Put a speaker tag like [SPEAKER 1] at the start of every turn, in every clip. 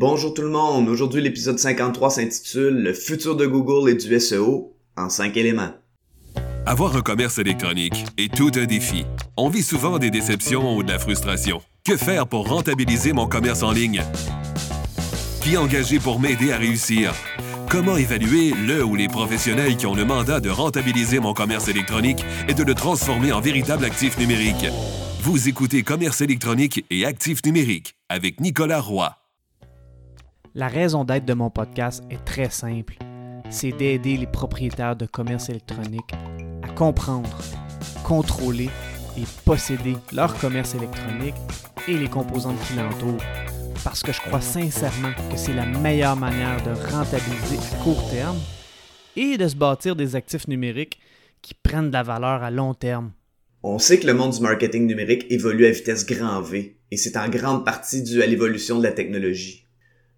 [SPEAKER 1] Bonjour tout le monde, aujourd'hui l'épisode 53 s'intitule Le futur de Google et du SEO en 5 éléments.
[SPEAKER 2] Avoir un commerce électronique est tout un défi. On vit souvent des déceptions ou de la frustration. Que faire pour rentabiliser mon commerce en ligne? Qui engager pour m'aider à réussir? Comment évaluer le ou les professionnels qui ont le mandat de rentabiliser mon commerce électronique et de le transformer en véritable actif numérique? Vous écoutez Commerce électronique et actif numérique avec Nicolas Roy.
[SPEAKER 3] La raison d'être de mon podcast est très simple. C'est d'aider les propriétaires de commerce électronique à comprendre, contrôler et posséder leur commerce électronique et les composantes qui l'entourent. Parce que je crois sincèrement que c'est la meilleure manière de rentabiliser à court terme et de se bâtir des actifs numériques qui prennent de la valeur à long terme.
[SPEAKER 1] On sait que le monde du marketing numérique évolue à vitesse grand V et c'est en grande partie dû à l'évolution de la technologie.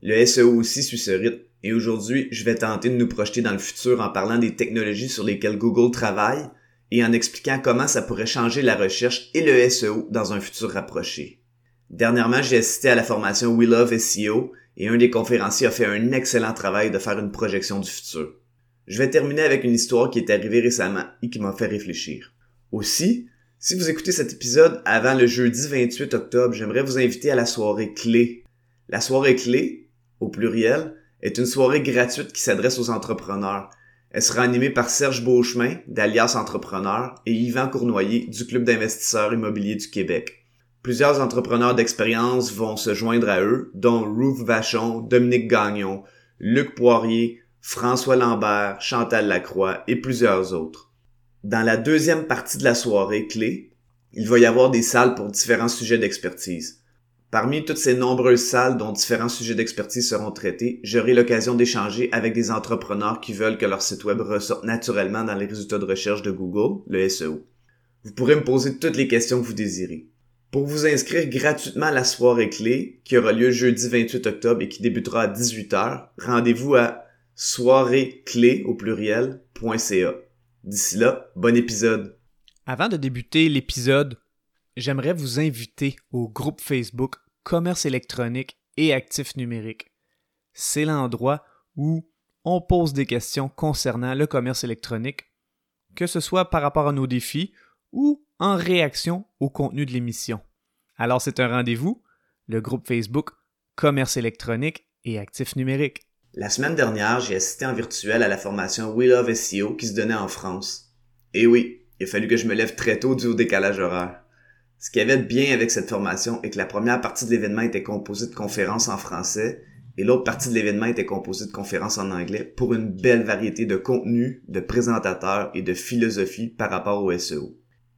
[SPEAKER 1] Le SEO aussi suit ce rythme et aujourd'hui, je vais tenter de nous projeter dans le futur en parlant des technologies sur lesquelles Google travaille et en expliquant comment ça pourrait changer la recherche et le SEO dans un futur rapproché. Dernièrement, j'ai assisté à la formation We Love SEO et un des conférenciers a fait un excellent travail de faire une projection du futur. Je vais terminer avec une histoire qui est arrivée récemment et qui m'a fait réfléchir. Aussi, si vous écoutez cet épisode avant le jeudi 28 octobre, j'aimerais vous inviter à la soirée clé. La soirée clé, au pluriel, est une soirée gratuite qui s'adresse aux entrepreneurs. Elle sera animée par Serge Beauchemin, d'Alias Entrepreneur, et Yvan Cournoyer, du Club d'investisseurs immobiliers du Québec. Plusieurs entrepreneurs d'expérience vont se joindre à eux, dont Ruth Vachon, Dominique Gagnon, Luc Poirier, François Lambert, Chantal Lacroix et plusieurs autres. Dans la deuxième partie de la soirée clé, il va y avoir des salles pour différents sujets d'expertise. Parmi toutes ces nombreuses salles dont différents sujets d'expertise seront traités, j'aurai l'occasion d'échanger avec des entrepreneurs qui veulent que leur site web ressorte naturellement dans les résultats de recherche de Google, le SEO. Vous pourrez me poser toutes les questions que vous désirez. Pour vous inscrire gratuitement à la soirée clé, qui aura lieu jeudi 28 octobre et qui débutera à 18h, rendez-vous à soireeclé au pluriel.ca. D'ici là, bon épisode.
[SPEAKER 3] Avant de débuter l'épisode, j'aimerais vous inviter au groupe Facebook Commerce électronique et actifs numériques. C'est l'endroit où on pose des questions concernant le commerce électronique, que ce soit par rapport à nos défis ou en réaction au contenu de l'émission. Alors c'est un rendez-vous, le groupe Facebook Commerce électronique et actifs numériques.
[SPEAKER 1] La semaine dernière, j'ai assisté en virtuel à la formation We Love SEO qui se donnait en France. Et oui, il a fallu que je me lève très tôt dû au décalage horaire. Ce qui avait de bien avec cette formation est que la première partie de l'événement était composée de conférences en français et l'autre partie de l'événement était composée de conférences en anglais pour une belle variété de contenus, de présentateurs et de philosophie par rapport au SEO.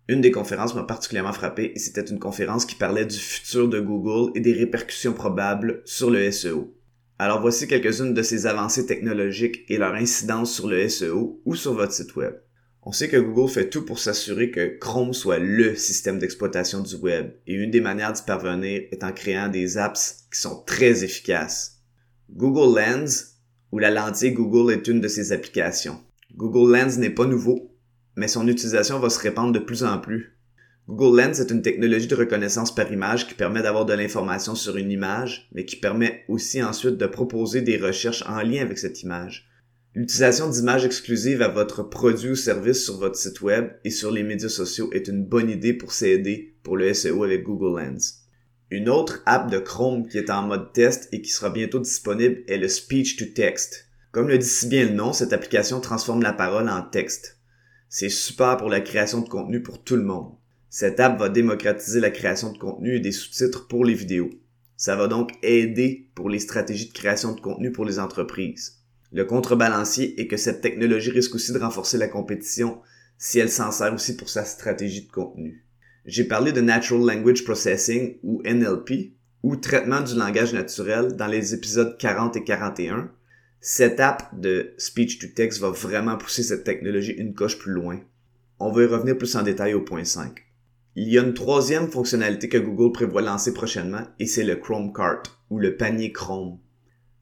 [SPEAKER 1] Une des conférences m'a particulièrement frappé et c'était une conférence qui parlait du futur de Google et des répercussions probables sur le SEO. Alors voici quelques-unes de ces avancées technologiques et leur incidence sur le SEO ou sur votre site web. On sait que Google fait tout pour s'assurer que Chrome soit LE système d'exploitation du web, et une des manières d'y parvenir est en créant des apps qui sont très efficaces. Google Lens, ou la lentille Google est une de ces applications. Google Lens n'est pas nouveau, mais son utilisation va se répandre de plus en plus. Google Lens est une technologie de reconnaissance par image qui permet d'avoir de l'information sur une image, mais qui permet aussi ensuite de proposer des recherches en lien avec cette image. L'utilisation d'images exclusives à votre produit ou service sur votre site web et sur les médias sociaux est une bonne idée pour s'aider pour le SEO avec Google Lens. Une autre app de Chrome qui est en mode test et qui sera bientôt disponible est le Speech to Text. Comme le dit si bien le nom, cette application transforme la parole en texte. C'est super pour la création de contenu pour tout le monde. Cette app va démocratiser la création de contenu et des sous-titres pour les vidéos. Ça va donc aider pour les stratégies de création de contenu pour les entreprises. Le contrebalancier est que cette technologie risque aussi de renforcer la compétition si elle s'en sert aussi pour sa stratégie de contenu. J'ai parlé de Natural Language Processing ou NLP ou traitement du langage naturel dans les épisodes 40 et 41. Cette app de speech to text va vraiment pousser cette technologie une coche plus loin. On va y revenir plus en détail au point 5. Il y a une troisième fonctionnalité que Google prévoit lancer prochainement et c'est le Chrome Cart ou le panier Chrome.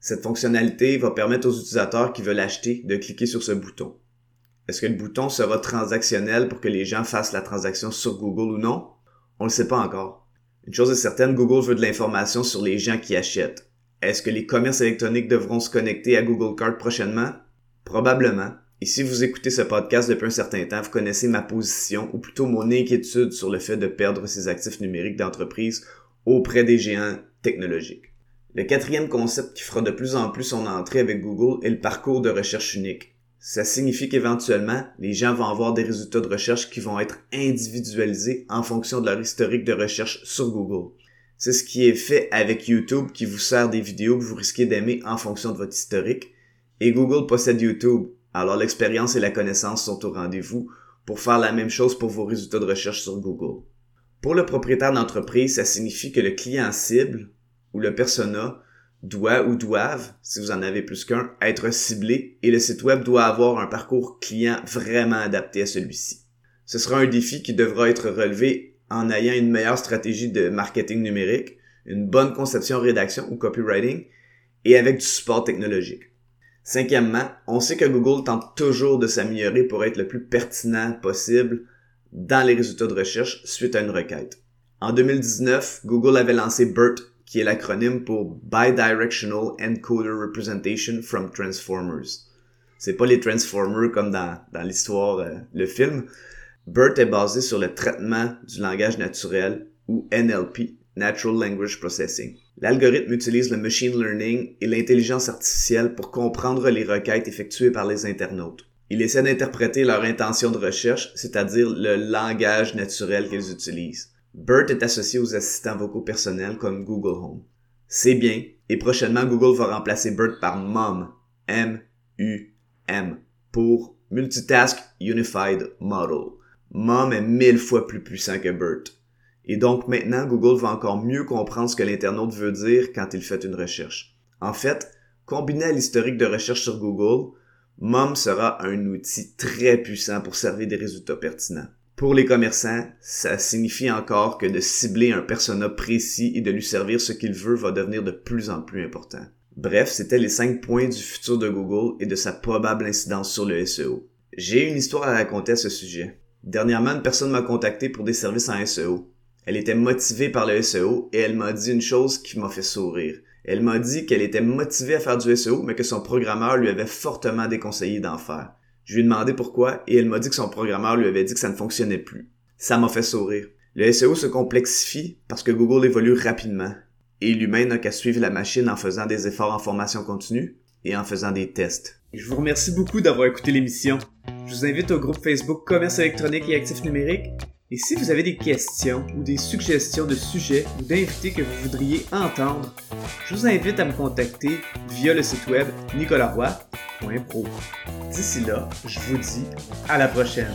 [SPEAKER 1] Cette fonctionnalité va permettre aux utilisateurs qui veulent acheter de cliquer sur ce bouton. Est-ce que le bouton sera transactionnel pour que les gens fassent la transaction sur Google ou non? On ne le sait pas encore. Une chose est certaine, Google veut de l'information sur les gens qui achètent. Est-ce que les commerces électroniques devront se connecter à Google Card prochainement? Probablement. Et si vous écoutez ce podcast depuis un certain temps, vous connaissez ma position, ou plutôt mon inquiétude sur le fait de perdre ces actifs numériques d'entreprise auprès des géants technologiques. Le quatrième concept qui fera de plus en plus son entrée avec Google est le parcours de recherche unique. Ça signifie qu'éventuellement, les gens vont avoir des résultats de recherche qui vont être individualisés en fonction de leur historique de recherche sur Google. C'est ce qui est fait avec YouTube qui vous sert des vidéos que vous risquez d'aimer en fonction de votre historique. Et Google possède YouTube, alors l'expérience et la connaissance sont au rendez-vous pour faire la même chose pour vos résultats de recherche sur Google. Pour le propriétaire d'entreprise, ça signifie que le client cible ou le persona doit ou doivent, si vous en avez plus qu'un, être ciblé et le site web doit avoir un parcours client vraiment adapté à celui-ci. Ce sera un défi qui devra être relevé en ayant une meilleure stratégie de marketing numérique, une bonne conception rédaction ou copywriting et avec du support technologique. Cinquièmement, on sait que Google tente toujours de s'améliorer pour être le plus pertinent possible dans les résultats de recherche suite à une requête. En 2019, Google avait lancé BERT, qui est l'acronyme pour Bidirectional Encoder Representation from Transformers. C'est pas les Transformers comme dans, dans l'histoire, euh, le film. BERT est basé sur le traitement du langage naturel ou NLP, Natural Language Processing. L'algorithme utilise le machine learning et l'intelligence artificielle pour comprendre les requêtes effectuées par les internautes. Il essaie d'interpréter leur intention de recherche, c'est-à-dire le langage naturel qu'ils utilisent. BERT est associé aux assistants vocaux personnels comme Google Home. C'est bien, et prochainement Google va remplacer BERT par MUM, M-U-M, pour Multitask Unified Model. MUM est mille fois plus puissant que BERT. Et donc maintenant, Google va encore mieux comprendre ce que l'internaute veut dire quand il fait une recherche. En fait, combiné à l'historique de recherche sur Google, MOM sera un outil très puissant pour servir des résultats pertinents. Pour les commerçants, ça signifie encore que de cibler un persona précis et de lui servir ce qu'il veut va devenir de plus en plus important. Bref, c'était les 5 points du futur de Google et de sa probable incidence sur le SEO. J'ai une histoire à raconter à ce sujet. Dernièrement, une personne m'a contacté pour des services en SEO. Elle était motivée par le SEO et elle m'a dit une chose qui m'a fait sourire. Elle m'a dit qu'elle était motivée à faire du SEO, mais que son programmeur lui avait fortement déconseillé d'en faire. Je lui ai demandé pourquoi et elle m'a dit que son programmeur lui avait dit que ça ne fonctionnait plus. Ça m'a fait sourire. Le SEO se complexifie parce que Google évolue rapidement et l'humain n'a qu'à suivre la machine en faisant des efforts en formation continue et en faisant des tests. Je vous remercie beaucoup d'avoir écouté l'émission. Je vous invite au groupe Facebook Commerce électronique et actifs numériques et si vous avez des questions ou des suggestions de sujets ou d'invités que vous voudriez entendre, je vous invite à me contacter via le site web nicolaroy.pro. D'ici là, je vous dis à la prochaine.